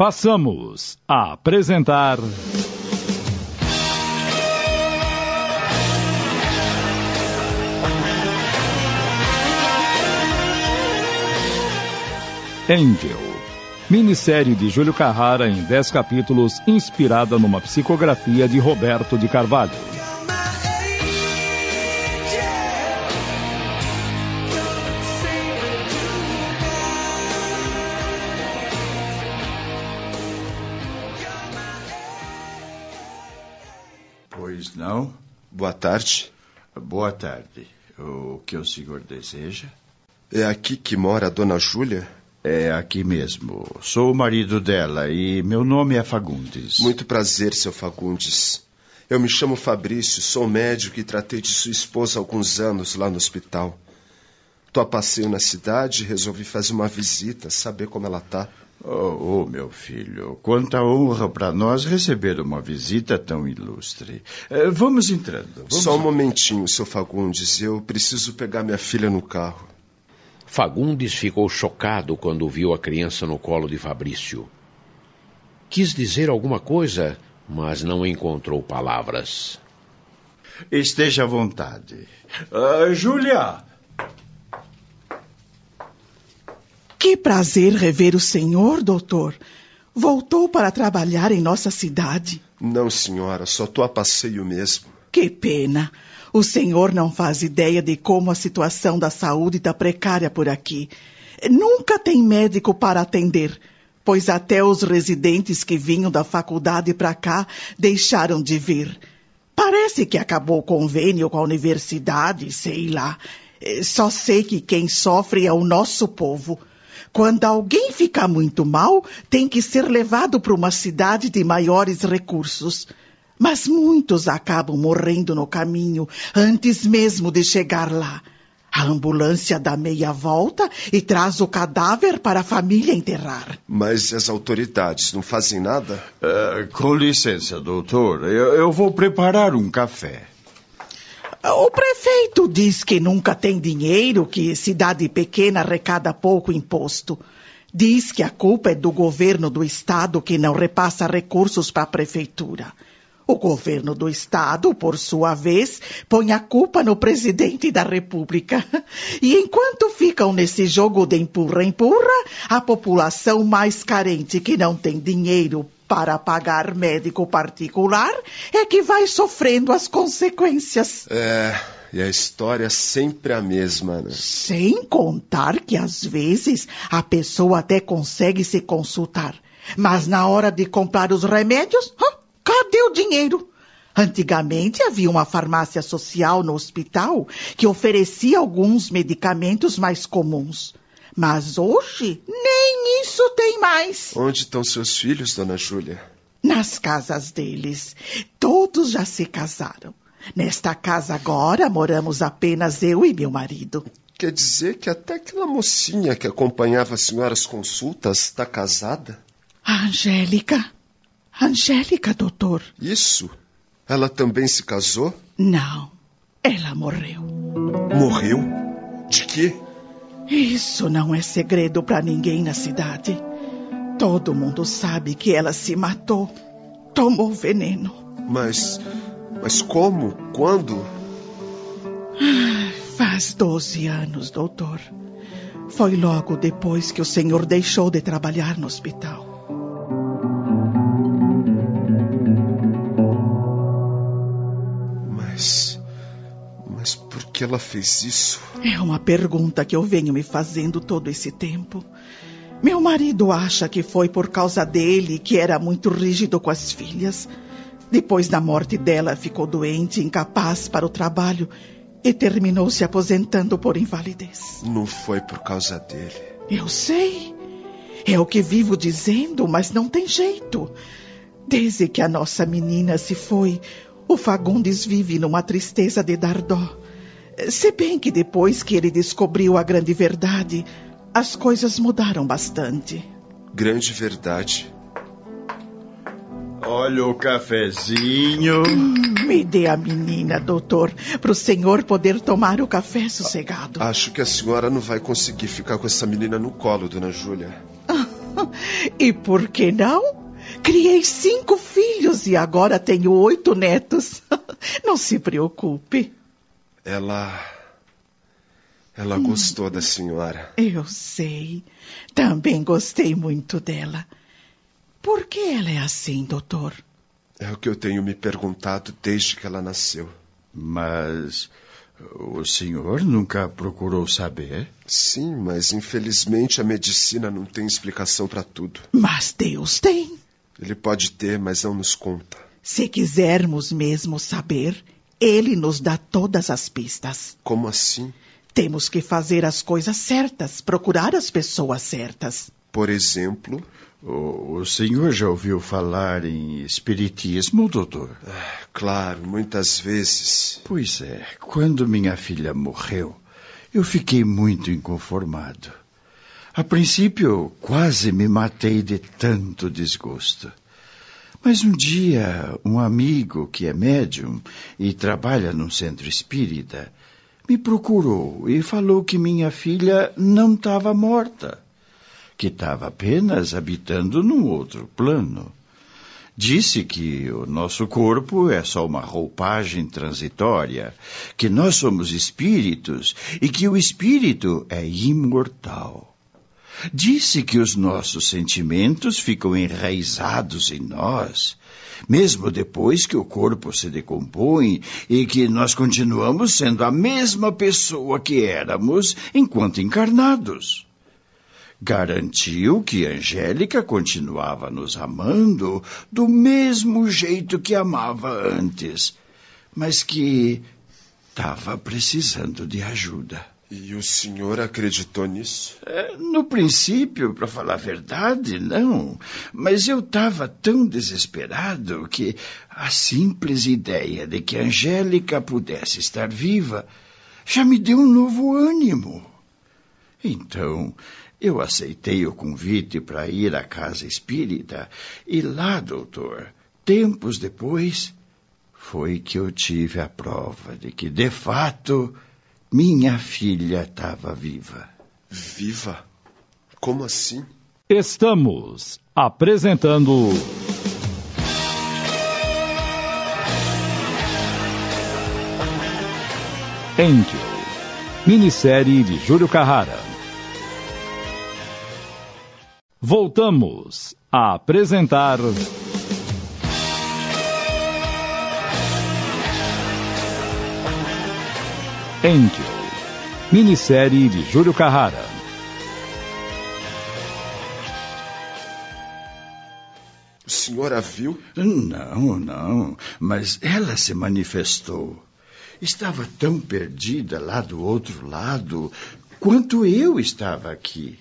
Passamos a apresentar. Angel. Minissérie de Júlio Carrara em 10 capítulos, inspirada numa psicografia de Roberto de Carvalho. Pois não? Boa tarde. Boa tarde. O que o senhor deseja? É aqui que mora a dona Júlia? É aqui mesmo. Sou o marido dela e meu nome é Fagundes. Muito prazer, seu Fagundes. Eu me chamo Fabrício, sou médico e tratei de sua esposa há alguns anos lá no hospital. Tô a passeio na cidade e resolvi fazer uma visita, saber como ela tá. Oh, oh meu filho, quanta honra para nós receber uma visita tão ilustre. Eh, vamos entrando. Vamos Só um momentinho, seu Fagundes. Eu preciso pegar minha filha no carro. Fagundes ficou chocado quando viu a criança no colo de Fabrício. Quis dizer alguma coisa, mas não encontrou palavras. Esteja à vontade. Uh, Júlia! Que prazer rever o senhor, doutor. Voltou para trabalhar em nossa cidade. Não, senhora, só tô a passeio mesmo. Que pena. O senhor não faz ideia de como a situação da saúde está precária por aqui. Nunca tem médico para atender, pois até os residentes que vinham da faculdade para cá deixaram de vir. Parece que acabou o convênio com a universidade, sei lá. Só sei que quem sofre é o nosso povo. Quando alguém fica muito mal, tem que ser levado para uma cidade de maiores recursos. Mas muitos acabam morrendo no caminho, antes mesmo de chegar lá. A ambulância dá meia volta e traz o cadáver para a família enterrar. Mas as autoridades não fazem nada? Uh, com licença, doutor. Eu, eu vou preparar um café. O prefeito diz que nunca tem dinheiro, que cidade pequena arrecada pouco imposto. Diz que a culpa é do governo do estado que não repassa recursos para a prefeitura. O governo do Estado, por sua vez, põe a culpa no presidente da República. E enquanto ficam nesse jogo de empurra-empurra, a população mais carente que não tem dinheiro para pagar médico particular é que vai sofrendo as consequências. É, e a história é sempre a mesma, né? Sem contar que às vezes a pessoa até consegue se consultar, mas na hora de comprar os remédios, Cadê o dinheiro? Antigamente havia uma farmácia social no hospital que oferecia alguns medicamentos mais comuns. Mas hoje nem isso tem mais. Onde estão seus filhos, dona Júlia? Nas casas deles. Todos já se casaram. Nesta casa agora moramos apenas eu e meu marido. Quer dizer que até aquela mocinha que acompanhava a senhora às consultas está casada? A Angélica. Angélica, doutor. Isso? Ela também se casou? Não. Ela morreu. Morreu? De quê? Isso não é segredo para ninguém na cidade. Todo mundo sabe que ela se matou. Tomou veneno. Mas. Mas como? Quando? Faz doze anos, doutor. Foi logo depois que o senhor deixou de trabalhar no hospital. Que ela fez isso? É uma pergunta que eu venho me fazendo todo esse tempo. Meu marido acha que foi por causa dele que era muito rígido com as filhas. Depois da morte dela, ficou doente, incapaz para o trabalho e terminou se aposentando por invalidez. Não foi por causa dele. Eu sei. É o que vivo dizendo, mas não tem jeito. Desde que a nossa menina se foi, o Fagundes vive numa tristeza de dar dó. Se bem que depois que ele descobriu a grande verdade, as coisas mudaram bastante. Grande verdade. Olha o cafezinho. Hum, me dê a menina, doutor, para o senhor poder tomar o café sossegado. Acho que a senhora não vai conseguir ficar com essa menina no colo, dona Júlia. E por que não? Criei cinco filhos e agora tenho oito netos. Não se preocupe. Ela. Ela hum. gostou da senhora. Eu sei. Também gostei muito dela. Por que ela é assim, doutor? É o que eu tenho me perguntado desde que ela nasceu. Mas o senhor nunca procurou saber? Sim, mas infelizmente a medicina não tem explicação para tudo. Mas Deus tem. Ele pode ter, mas não nos conta. Se quisermos mesmo saber, ele nos dá todas as pistas. Como assim? Temos que fazer as coisas certas, procurar as pessoas certas. Por exemplo? O, o senhor já ouviu falar em espiritismo, doutor? Ah, claro, muitas vezes. Pois é, quando minha filha morreu, eu fiquei muito inconformado. A princípio, quase me matei de tanto desgosto. Mas um dia, um amigo que é médium e trabalha num centro espírita me procurou e falou que minha filha não estava morta, que estava apenas habitando num outro plano. Disse que o nosso corpo é só uma roupagem transitória, que nós somos espíritos e que o espírito é imortal. Disse que os nossos sentimentos ficam enraizados em nós mesmo depois que o corpo se decompõe e que nós continuamos sendo a mesma pessoa que éramos enquanto encarnados. Garantiu que Angélica continuava nos amando do mesmo jeito que amava antes, mas que estava precisando de ajuda. E o senhor acreditou nisso? É, no princípio, para falar a verdade, não. Mas eu estava tão desesperado que a simples ideia de que Angélica pudesse estar viva já me deu um novo ânimo. Então, eu aceitei o convite para ir à casa espírita e lá, doutor, tempos depois, foi que eu tive a prova de que, de fato, minha filha estava viva. Viva? Como assim? Estamos apresentando. Angel, minissérie de Júlio Carrara. Voltamos a apresentar. Angel, minissérie de Júlio Carrara. O senhor a viu? Não, não, mas ela se manifestou. Estava tão perdida lá do outro lado quanto eu estava aqui.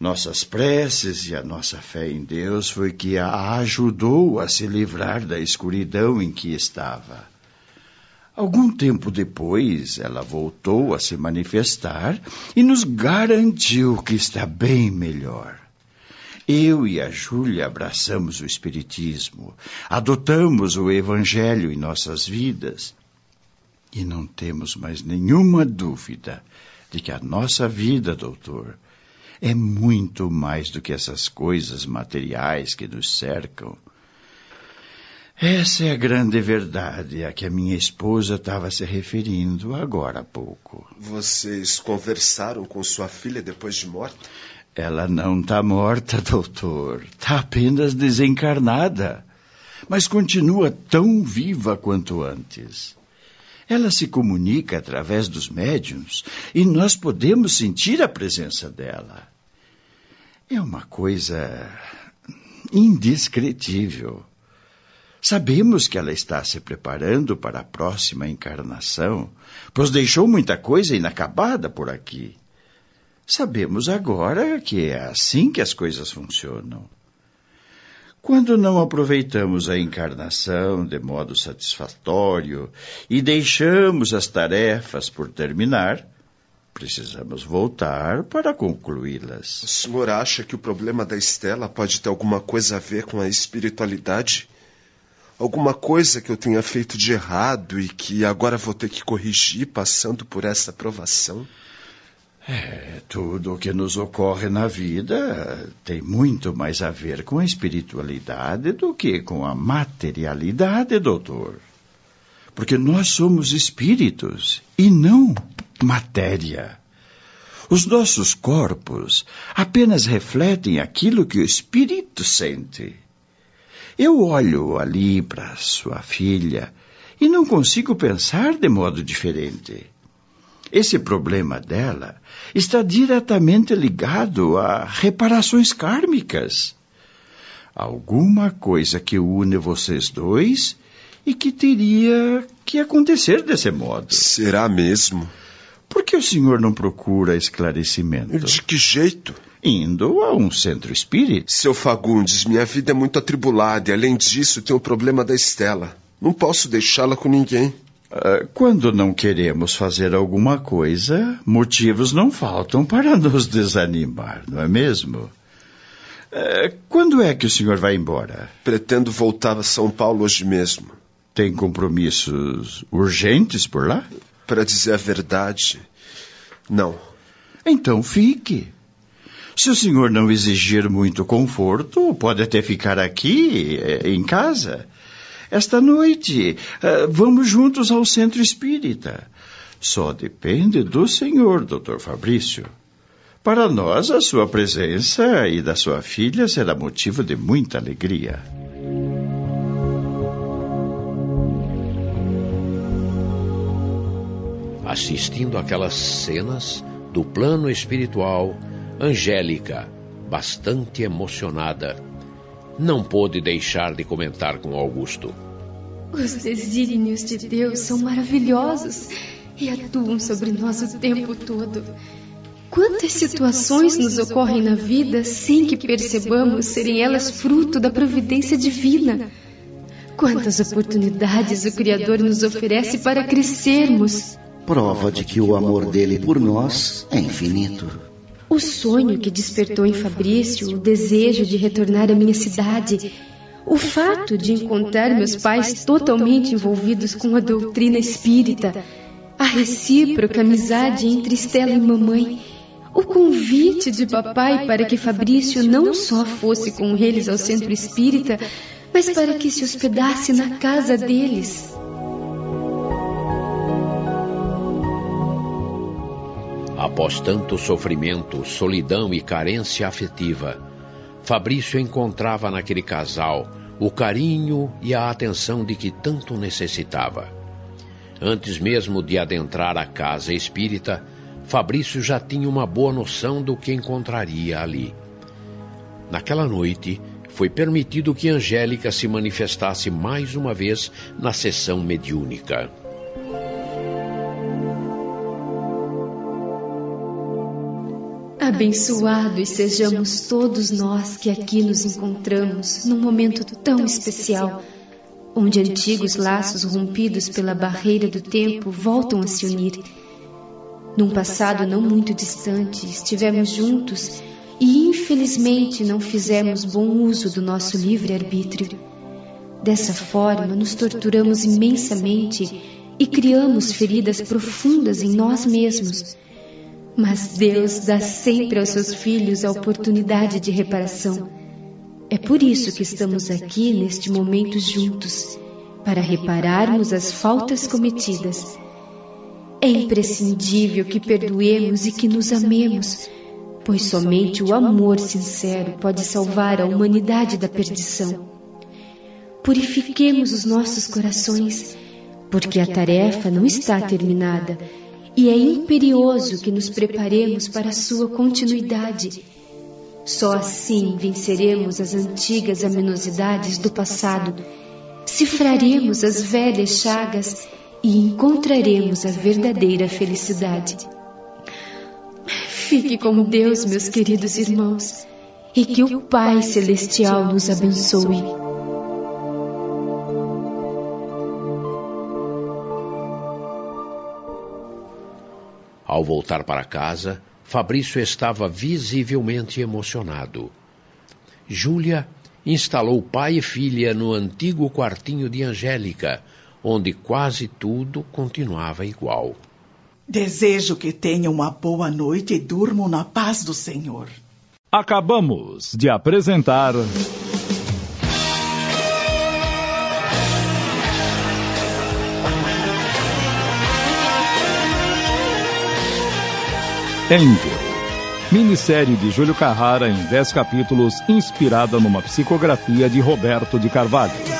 Nossas preces e a nossa fé em Deus foi que a ajudou a se livrar da escuridão em que estava. Algum tempo depois, ela voltou a se manifestar e nos garantiu que está bem melhor. Eu e a Júlia abraçamos o Espiritismo, adotamos o Evangelho em nossas vidas e não temos mais nenhuma dúvida de que a nossa vida, doutor, é muito mais do que essas coisas materiais que nos cercam. Essa é a grande verdade a que a minha esposa estava se referindo agora há pouco. Vocês conversaram com sua filha depois de morta? Ela não está morta, doutor. Está apenas desencarnada. Mas continua tão viva quanto antes. Ela se comunica através dos médiums e nós podemos sentir a presença dela. É uma coisa indescritível. Sabemos que ela está se preparando para a próxima encarnação, pois deixou muita coisa inacabada por aqui. Sabemos agora que é assim que as coisas funcionam. Quando não aproveitamos a encarnação de modo satisfatório e deixamos as tarefas por terminar, precisamos voltar para concluí-las. O senhor acha que o problema da Estela pode ter alguma coisa a ver com a espiritualidade? Alguma coisa que eu tenha feito de errado e que agora vou ter que corrigir passando por essa provação? É, tudo o que nos ocorre na vida tem muito mais a ver com a espiritualidade do que com a materialidade, doutor. Porque nós somos espíritos e não matéria. Os nossos corpos apenas refletem aquilo que o espírito sente. Eu olho ali para sua filha e não consigo pensar de modo diferente. Esse problema dela está diretamente ligado a reparações kármicas. Alguma coisa que une vocês dois e que teria que acontecer desse modo. Será mesmo? Por que o senhor não procura esclarecimento? De que jeito? Indo a um centro espírita. Seu Fagundes, minha vida é muito atribulada e, além disso, tem o problema da Estela. Não posso deixá-la com ninguém. Uh, quando não queremos fazer alguma coisa, motivos não faltam para nos desanimar, não é mesmo? Uh, quando é que o senhor vai embora? Pretendo voltar a São Paulo hoje mesmo. Tem compromissos urgentes por lá? Para dizer a verdade, não. Então fique. Se o senhor não exigir muito conforto, pode até ficar aqui, eh, em casa. Esta noite, uh, vamos juntos ao centro espírita. Só depende do senhor, doutor Fabrício. Para nós, a sua presença e da sua filha será motivo de muita alegria. Assistindo aquelas cenas do plano espiritual, Angélica, bastante emocionada, não pôde deixar de comentar com Augusto. Os desígnios de Deus são maravilhosos e atuam sobre nós o tempo todo. Quantas situações nos ocorrem na vida sem que percebamos serem elas fruto da providência divina? Quantas oportunidades o Criador nos oferece para crescermos? Prova de que o amor dele por nós é infinito. O sonho que despertou em Fabrício o desejo de retornar à minha cidade, o fato de encontrar meus pais totalmente envolvidos com a doutrina espírita, a recíproca amizade entre Estela e mamãe, o convite de papai para que Fabrício não só fosse com eles ao centro espírita, mas para que se hospedasse na casa deles. Após tanto sofrimento, solidão e carência afetiva, Fabrício encontrava naquele casal o carinho e a atenção de que tanto necessitava. Antes mesmo de adentrar a casa espírita, Fabrício já tinha uma boa noção do que encontraria ali. Naquela noite, foi permitido que Angélica se manifestasse mais uma vez na sessão mediúnica. Abençoados sejamos todos nós que aqui nos encontramos num momento tão especial, onde antigos laços rompidos pela barreira do tempo voltam a se unir. Num passado não muito distante, estivemos juntos e infelizmente não fizemos bom uso do nosso livre-arbítrio. Dessa forma, nos torturamos imensamente e criamos feridas profundas em nós mesmos mas Deus dá sempre aos seus filhos a oportunidade de reparação. É por isso que estamos aqui neste momento juntos, para repararmos as faltas cometidas. É imprescindível que perdoemos e que nos amemos, pois somente o amor sincero pode salvar a humanidade da perdição. Purifiquemos os nossos corações, porque a tarefa não está terminada e é imperioso que nos preparemos para sua continuidade. Só assim venceremos as antigas amenosidades do passado, cifraremos as velhas chagas e encontraremos a verdadeira felicidade. Fique com Deus, meus queridos irmãos, e que o Pai Celestial nos abençoe. Ao voltar para casa, Fabrício estava visivelmente emocionado. Júlia instalou pai e filha no antigo quartinho de Angélica, onde quase tudo continuava igual. Desejo que tenham uma boa noite e durmam na paz do Senhor. Acabamos de apresentar. Angel. Minissérie de Júlio Carrara em 10 capítulos, inspirada numa psicografia de Roberto de Carvalho.